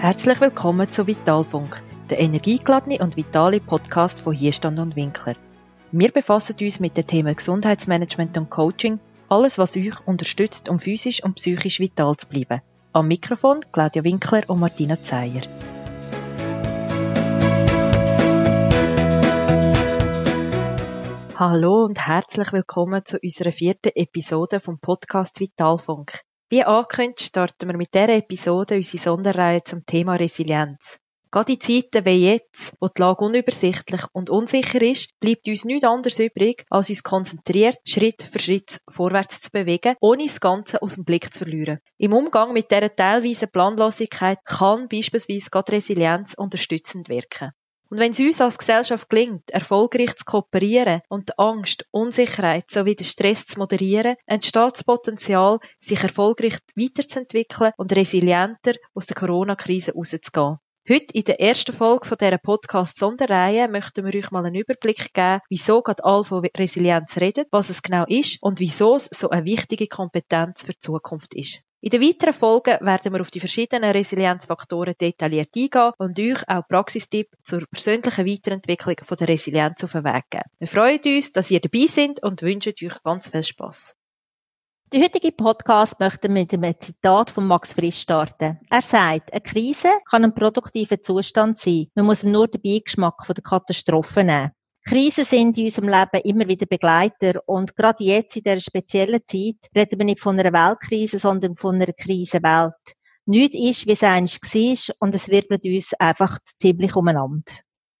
Herzlich willkommen zu Vitalfunk, der energiegeladene und vitale Podcast von Hierstand und Winkler. Wir befassen uns mit den Themen Gesundheitsmanagement und Coaching, alles was euch unterstützt, um physisch und psychisch vital zu bleiben. Am Mikrofon Claudia Winkler und Martina Zeyer. Hallo und herzlich willkommen zu unserer vierten Episode vom Podcast Vitalfunk. Wie angekündigt, starten wir mit dieser Episode unsere Sonderreihe zum Thema Resilienz. Gerade in Zeiten wie jetzt, wo die Lage unübersichtlich und unsicher ist, bleibt uns nichts anderes übrig, als uns konzentriert Schritt für Schritt vorwärts zu bewegen, ohne das Ganze aus dem Blick zu verlieren. Im Umgang mit dieser teilweise Planlosigkeit kann beispielsweise gerade Resilienz unterstützend wirken. Und wenn es uns als Gesellschaft gelingt, erfolgreich zu kooperieren und die Angst, Unsicherheit sowie den Stress zu moderieren, entsteht das Potenzial, sich erfolgreich weiterzuentwickeln und resilienter aus der Corona-Krise rauszugehen. Heute in der ersten Folge von dieser Podcast-Sonderreihe möchten wir euch mal einen Überblick geben, wieso gerade all von Resilienz redet, was es genau ist und wieso es so eine wichtige Kompetenz für die Zukunft ist. In den weiteren Folgen werden wir auf die verschiedenen Resilienzfaktoren detailliert eingehen und euch auch Praxistipps zur persönlichen Weiterentwicklung von der Resilienz auf den Weg geben. Wir freuen uns, dass ihr dabei seid und wünschen euch ganz viel Spaß. Der heutige Podcast möchte mit einem Zitat von Max Frisch starten. Er sagt, eine Krise kann ein produktiver Zustand sein. Man muss nur den Beigeschmack von der Katastrophe nehmen. Krisen sind in unserem Leben immer wieder Begleiter und gerade jetzt in dieser speziellen Zeit reden wir nicht von einer Weltkrise, sondern von einer Krisenwelt. Nichts ist, wie es eigentlich war und es wirbelt uns einfach ziemlich umeinander.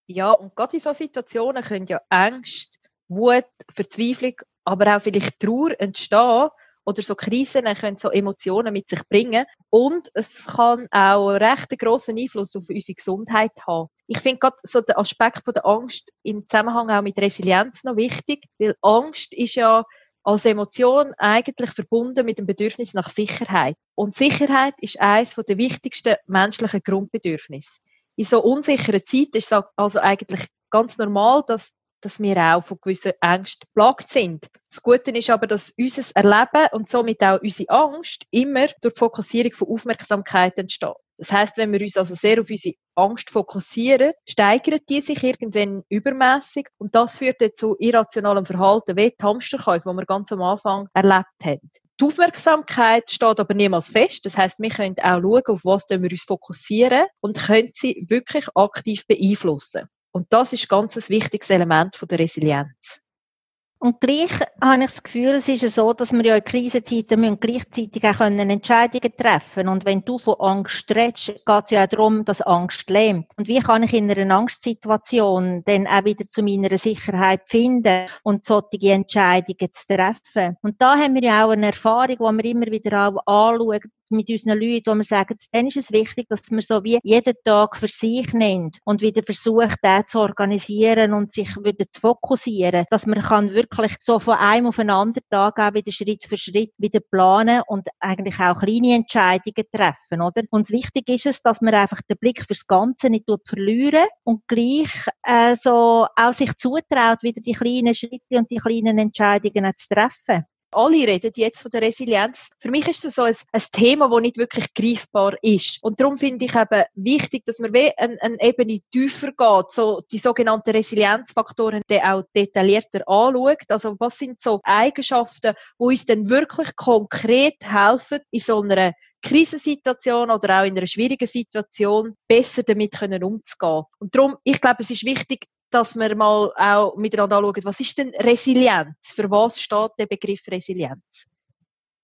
Ja, und gerade in solchen Situationen können ja Ängste, Wut, Verzweiflung, aber auch vielleicht Trauer entstehen, oder so Krisen können so Emotionen mit sich bringen. Und es kann auch einen recht grossen Einfluss auf unsere Gesundheit haben. Ich finde gerade so den Aspekt von der Angst im Zusammenhang auch mit Resilienz noch wichtig, weil Angst ist ja als Emotion eigentlich verbunden mit dem Bedürfnis nach Sicherheit. Und Sicherheit ist eines der wichtigsten menschlichen Grundbedürfnisse. In so unsicheren Zeiten ist es also eigentlich ganz normal, dass dass wir auch von gewissen Ängsten plagt sind. Das Gute ist aber, dass unser Erleben und somit auch unsere Angst immer durch die Fokussierung von Aufmerksamkeit entsteht. Das heißt, wenn wir uns also sehr auf unsere Angst fokussieren, steigert die sich irgendwann übermäßig und das führt dann zu irrationalem Verhalten, wie die Hamsterkäufe, die wir ganz am Anfang erlebt haben. Die Aufmerksamkeit steht aber niemals fest. Das heißt, wir können auch schauen, auf was wir uns fokussieren und können sie wirklich aktiv beeinflussen. Und das ist ganz ein wichtiges Element von der Resilienz. Und gleich habe ich das Gefühl, es ist so, dass wir ja in Krisenzeiten müssen gleichzeitig auch Entscheidungen treffen Und wenn du von Angst redest, geht es ja auch darum, dass Angst lähmt. Und wie kann ich in einer Angstsituation dann auch wieder zu meiner Sicherheit finden und solche Entscheidungen zu treffen? Und da haben wir ja auch eine Erfahrung, die wir immer wieder auch anschauen, mit unseren Leuten, wo wir sagen, dann ist es wichtig, dass man so wie jeden Tag für sich nimmt und wieder versucht, den zu organisieren und sich wieder zu fokussieren, dass man kann wirklich so von einem auf einen anderen Tag auch wieder Schritt für Schritt wieder planen und eigentlich auch kleine Entscheidungen treffen, oder? Und wichtig ist es, dass man einfach den Blick fürs Ganze nicht verlieren und gleich äh, so auch sich zutraut, wieder die kleinen Schritte und die kleinen Entscheidungen zu treffen. Alle reden jetzt von der Resilienz. Für mich ist das so ein, ein Thema, das nicht wirklich greifbar ist. Und darum finde ich eben wichtig, dass man wie eine, eine Ebene tiefer geht, so die sogenannten Resilienzfaktoren die auch detaillierter anschaut. Also was sind so Eigenschaften, die uns dann wirklich konkret helfen, in so einer Krisensituation oder auch in einer schwierigen Situation besser damit können umzugehen. Und darum, ich glaube, es ist wichtig, dass wir mal auch miteinander anschauen, was ist denn Resilienz? Für was steht der Begriff Resilienz?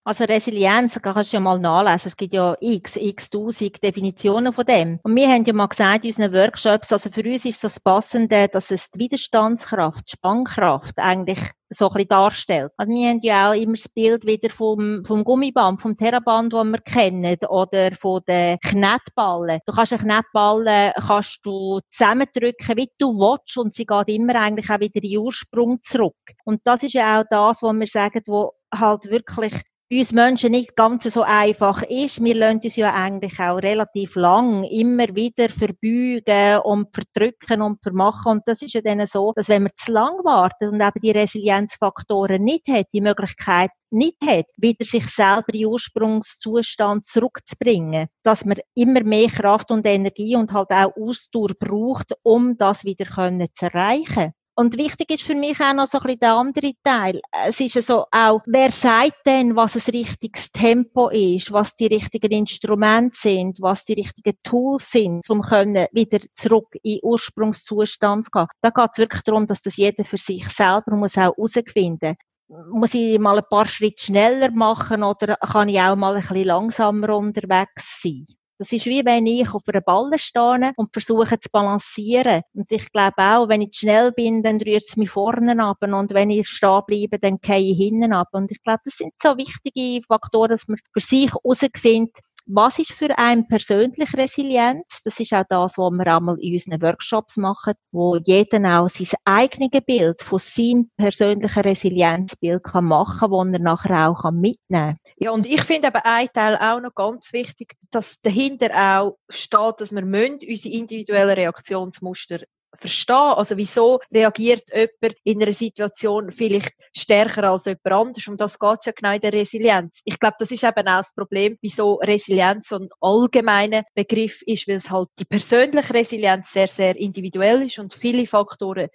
Also Resilienz, kannst du ja mal nachlesen. Es gibt ja x, x tausend Definitionen von dem. Und wir haben ja mal gesagt in unseren Workshops, also für uns ist das Passende, dass es die Widerstandskraft, die Spannkraft eigentlich so ein bisschen darstellt. Also wir haben ja auch immer das Bild wieder vom, vom Gummiband, vom Terraband, das wir kennen, oder von den Knetballen. Du kannst eine Knetballe kannst du zusammendrücken, wie du willst, und sie geht immer eigentlich auch wieder in Ursprung zurück. Und das ist ja auch das, was wir sagen, wo halt wirklich uns Menschen nicht ganz so einfach ist. Wir lassen uns ja eigentlich auch relativ lang immer wieder verbeugen und verdrücken und vermachen. Und das ist ja dann so, dass wenn man zu lang wartet und eben die Resilienzfaktoren nicht hat, die Möglichkeit nicht hat, wieder sich selber in Ursprungszustand zurückzubringen, dass man immer mehr Kraft und Energie und halt auch Ausdauer braucht, um das wieder zu erreichen. Und wichtig ist für mich auch noch so ein bisschen der andere Teil. Es ist so auch, wer sagt denn, was ein richtiges Tempo ist, was die richtigen Instrumente sind, was die richtigen Tools sind, um können wieder zurück in Ursprungszustand zu gehen. Da geht es wirklich darum, dass das jeder für sich selber muss auch herausfinden muss ich mal ein paar Schritte schneller machen oder kann ich auch mal ein bisschen langsamer unterwegs sein? Das ist wie wenn ich auf einer Balle stehe und versuche zu balancieren. Und ich glaube auch, wenn ich schnell bin, dann rührt es mich vorne ab. Und wenn ich stehen bleibe, dann gehe ich hinten ab. Und ich glaube, das sind so wichtige Faktoren, dass man für sich herausfindet, was ist für einen persönlich Resilienz? Das ist auch das, was wir einmal in unseren Workshops machen, wo jeder auch sein eigenes Bild von seinem persönlichen Resilienzbild kann machen, wo er nachher auch mitnehmen kann. Ja, und ich finde aber ein Teil auch noch ganz wichtig, dass dahinter auch steht, dass wir unsere individuellen Reaktionsmuster verstehen. Also wieso reagiert jemand in einer Situation vielleicht stärker als jemand anders? Und das geht ja genau in der Resilienz. Ich glaube, das ist eben auch das Problem, wieso Resilienz so ein allgemeiner Begriff ist, weil es halt die persönliche Resilienz sehr, sehr individuell ist und viele Faktoren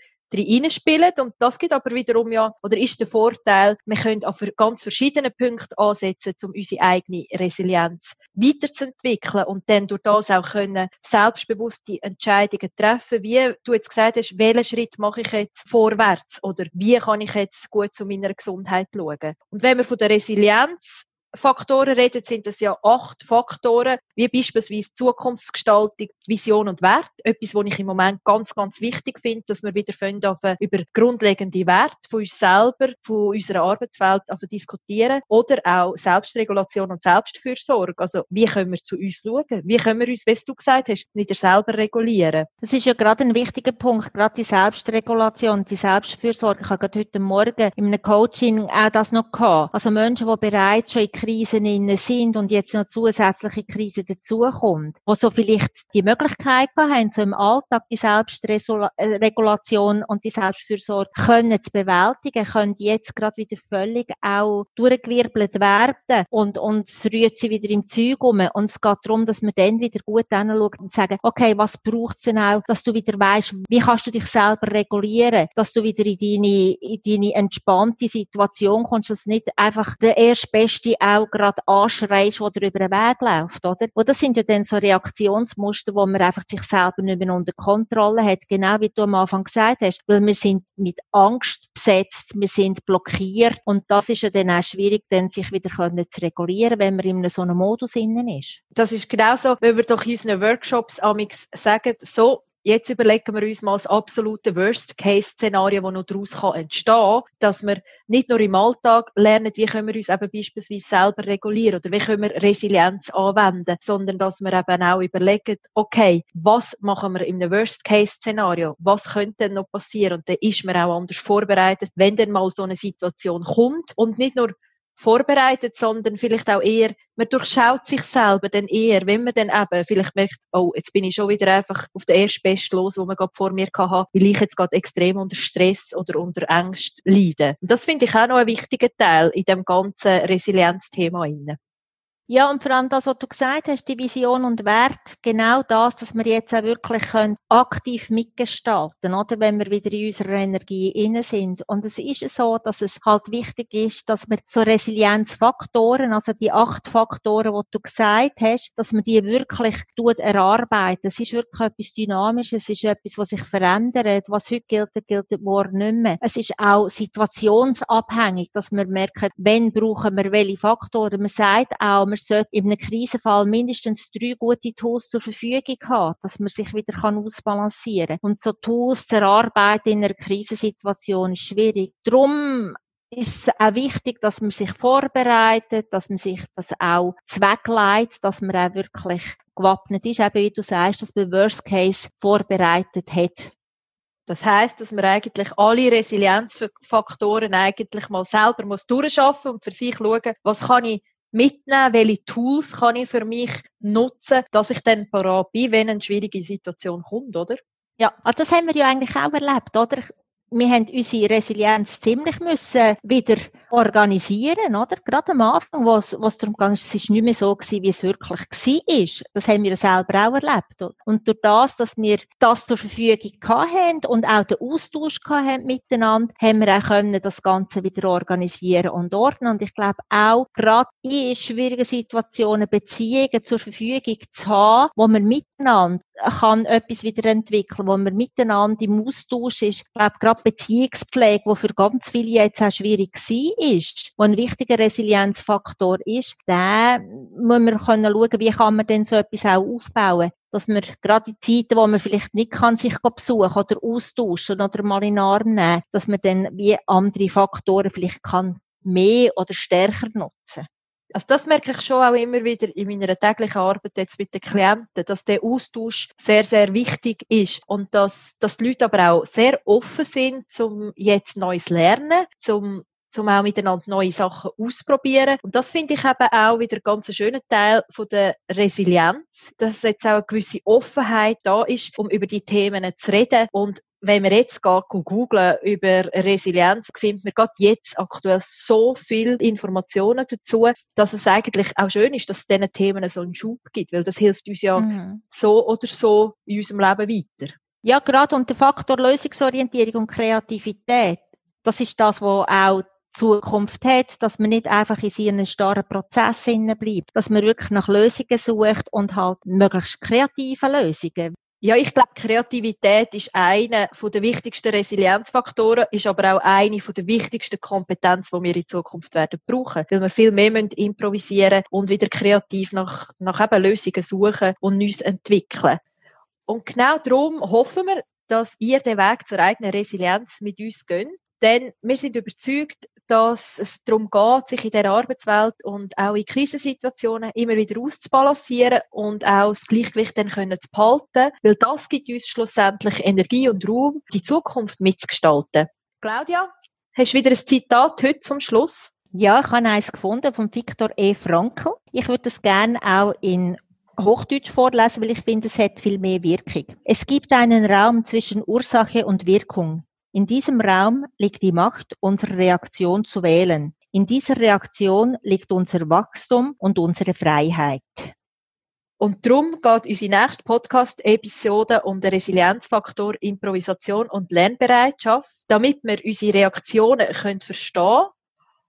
spielen. Und das gibt aber wiederum ja, oder ist der Vorteil, wir können auf ganz verschiedene Punkte ansetzen, um unsere eigene Resilienz weiterzuentwickeln und dann durch das auch können selbstbewusste Entscheidungen treffen, wie du jetzt gesagt hast, welchen Schritt mache ich jetzt vorwärts oder wie kann ich jetzt gut zu meiner Gesundheit schauen. Und wenn wir von der Resilienz Faktoren reden, sind es ja acht Faktoren, wie beispielsweise Zukunftsgestaltung, Vision und Wert. Etwas, was ich im Moment ganz, ganz wichtig finde, dass wir wieder finden, über grundlegende Werte von uns selber, von unserer Arbeitswelt diskutieren. Oder auch Selbstregulation und Selbstfürsorge. Also, wie können wir zu uns schauen? Wie können wir uns, wie du gesagt hast, wieder selber regulieren? Das ist ja gerade ein wichtiger Punkt, gerade die Selbstregulation, die Selbstfürsorge. Ich habe gerade heute Morgen in einem Coaching auch das noch gehabt. Also Menschen, die bereits schon in Krisen inne sind und jetzt noch zusätzliche Krisen dazukommt, wo so vielleicht die Möglichkeit haben, so im Alltag die Selbstregulation und die Selbstfürsorge können zu bewältigen, können jetzt gerade wieder völlig auch durchgewirbelt werden und, und es rührt sie wieder im Zeug um. Und es geht darum, dass man dann wieder gut hinschaut und sagen, okay, was braucht es denn auch, dass du wieder weißt, wie kannst du dich selber regulieren, dass du wieder in deine, in deine entspannte Situation kommst, dass nicht einfach der erstbeste auch gerade anschreist, dir über den Weg läuft, oder? Und das sind ja dann so Reaktionsmuster, wo man einfach sich selber nicht mehr unter Kontrolle hat, genau wie du am Anfang gesagt hast, weil wir sind mit Angst besetzt, wir sind blockiert und das ist ja dann auch schwierig, dann sich wieder können zu regulieren, wenn man in so einem Modus innen ist. Das ist genauso, wenn wir doch in unseren Workshops amix sagen, so, Jetzt überlegen wir uns mal das absolute Worst-Case-Szenario, das noch daraus entstehen kann, dass wir nicht nur im Alltag lernen, wie können wir uns eben beispielsweise selber regulieren oder wie können wir Resilienz anwenden, sondern dass wir eben auch überlegen, okay, was machen wir in einem Worst-Case-Szenario? Was könnte denn noch passieren? Und dann ist man auch anders vorbereitet, wenn dann mal so eine Situation kommt und nicht nur vorbereitet, sondern vielleicht auch eher, man durchschaut sich selber dann eher, wenn man dann eben vielleicht merkt, oh, jetzt bin ich schon wieder einfach auf der ersten Best los, wo man gerade vor mir hatte, weil ich jetzt gerade extrem unter Stress oder unter Angst leide. Und das finde ich auch noch ein wichtiger Teil in dem ganzen Resilienzthema. Ja, und vor allem das, was du gesagt hast, die Vision und Wert, genau das, dass wir jetzt auch wirklich können, aktiv mitgestalten, oder? Wenn wir wieder in unserer Energie inne sind. Und es ist so, dass es halt wichtig ist, dass wir so Resilienzfaktoren, also die acht Faktoren, die du gesagt hast, dass man die wirklich tut erarbeiten. Es ist wirklich etwas Dynamisches, es ist etwas, was sich verändert. Was heute gilt, gilt morgen nicht mehr. Es ist auch situationsabhängig, dass wir merken, wenn brauchen wir welche Faktoren. Man sagt auch, man sollte in einem Krisenfall mindestens drei gute Tools zur Verfügung haben, dass man sich wieder kann ausbalancieren kann. Und so Tools zu erarbeiten in einer Krisensituation ist schwierig. Drum ist auch wichtig, dass man sich vorbereitet, dass man sich das auch zweckleitet, dass man auch wirklich gewappnet ist, eben wie du sagst, dass man Worst Case vorbereitet hat. Das heißt, dass man eigentlich alle Resilienzfaktoren eigentlich mal selber muss durchschaffen und für sich schauen, was kann ich mitnehmen, welche Tools kann ich für mich nutzen, dass ich dann parat bin, wenn eine schwierige Situation kommt, oder? Ja, also das haben wir ja eigentlich auch erlebt, oder? Wir haben unsere Resilienz ziemlich müssen wieder organisieren, oder? Gerade am Anfang, wo es, wo es darum ging, es ist nicht mehr so gewesen, wie es wirklich war. Das haben wir selber auch erlebt. Und durch das, dass wir das zur Verfügung hatten und auch den Austausch hatten miteinander, haben wir auch können das Ganze wieder organisieren und ordnen. Und ich glaube auch, gerade in schwierigen Situationen Beziehungen zur Verfügung zu haben, wo man miteinander kann etwas wieder entwickeln, wo man miteinander im Austausch ist. Ich glaube, gerade Beziehungspflege, wo für ganz viele jetzt auch schwierig war, ist, wo ein wichtiger Resilienzfaktor ist, da muss man können schauen, wie kann man denn so etwas auch aufbauen dass man gerade in Zeiten, wo man vielleicht nicht kann, sich besuchen oder austauschen oder mal in den Arm nehmen, dass man dann wie andere Faktoren vielleicht kann mehr oder stärker nutzen also das merke ich schon auch immer wieder in meiner täglichen Arbeit jetzt mit den Klienten, dass der Austausch sehr, sehr wichtig ist und dass, dass die Leute aber auch sehr offen sind, zum jetzt Neues lernen, zum zum auch miteinander neue Sachen ausprobieren. Und das finde ich eben auch wieder ganz einen schönen Teil von der Resilienz, dass jetzt auch eine gewisse Offenheit da ist, um über die Themen zu reden und wenn wir jetzt googeln über Resilienz, findet man gerade jetzt aktuell so viele Informationen dazu, dass es eigentlich auch schön ist, dass es diesen Themen so einen Schub gibt, weil das hilft uns ja mhm. so oder so in unserem Leben weiter. Ja, gerade und der Faktor Lösungsorientierung und Kreativität, das ist das, was auch Zukunft hat, dass man nicht einfach in seinen starren Prozess bleibt, dass man wirklich nach Lösungen sucht und halt möglichst kreative Lösungen. Ja, ich glaube, Kreativität ist einer der wichtigsten Resilienzfaktoren, ist aber auch eine der wichtigsten Kompetenzen, die wir in Zukunft werden brauchen. Weil wir viel mehr müssen improvisieren und wieder kreativ nach, nach eben Lösungen suchen und uns entwickeln. Und genau darum hoffen wir, dass ihr den Weg zur eigenen Resilienz mit uns geht. Denn wir sind überzeugt, dass es darum geht, sich in der Arbeitswelt und auch in Krisensituationen immer wieder auszubalancieren und auch das Gleichgewicht dann können zu behalten, weil das gibt uns schlussendlich Energie und Raum, die Zukunft mitzugestalten. Claudia, hast du wieder ein Zitat heute zum Schluss? Ja, ich habe eins gefunden von Viktor E. Frankl. Ich würde das gerne auch in Hochdeutsch vorlesen, weil ich finde, es hat viel mehr Wirkung. Es gibt einen Raum zwischen Ursache und Wirkung. In diesem Raum liegt die Macht, unsere Reaktion zu wählen. In dieser Reaktion liegt unser Wachstum und unsere Freiheit. Und darum geht unsere nächste Podcast-Episode um den Resilienzfaktor Improvisation und Lernbereitschaft, damit wir unsere Reaktionen können verstehen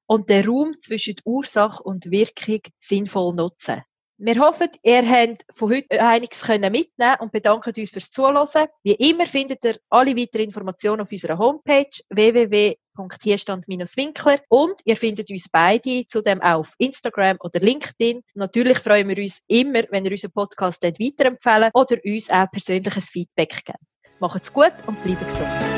und den Raum zwischen Ursache und Wirkung sinnvoll nutzen. Wir hoffen, ihr habt von heute einiges mitnehmen und bedanken uns fürs Zuhören. Wie immer findet ihr alle weiteren Informationen auf unserer Homepage www.hierstand-winkler und ihr findet uns beide zudem auch auf Instagram oder LinkedIn. Natürlich freuen wir uns immer, wenn ihr unseren Podcast weiterempfehlen oder uns auch persönliches Feedback gebt. Macht's gut und bleibt gesund.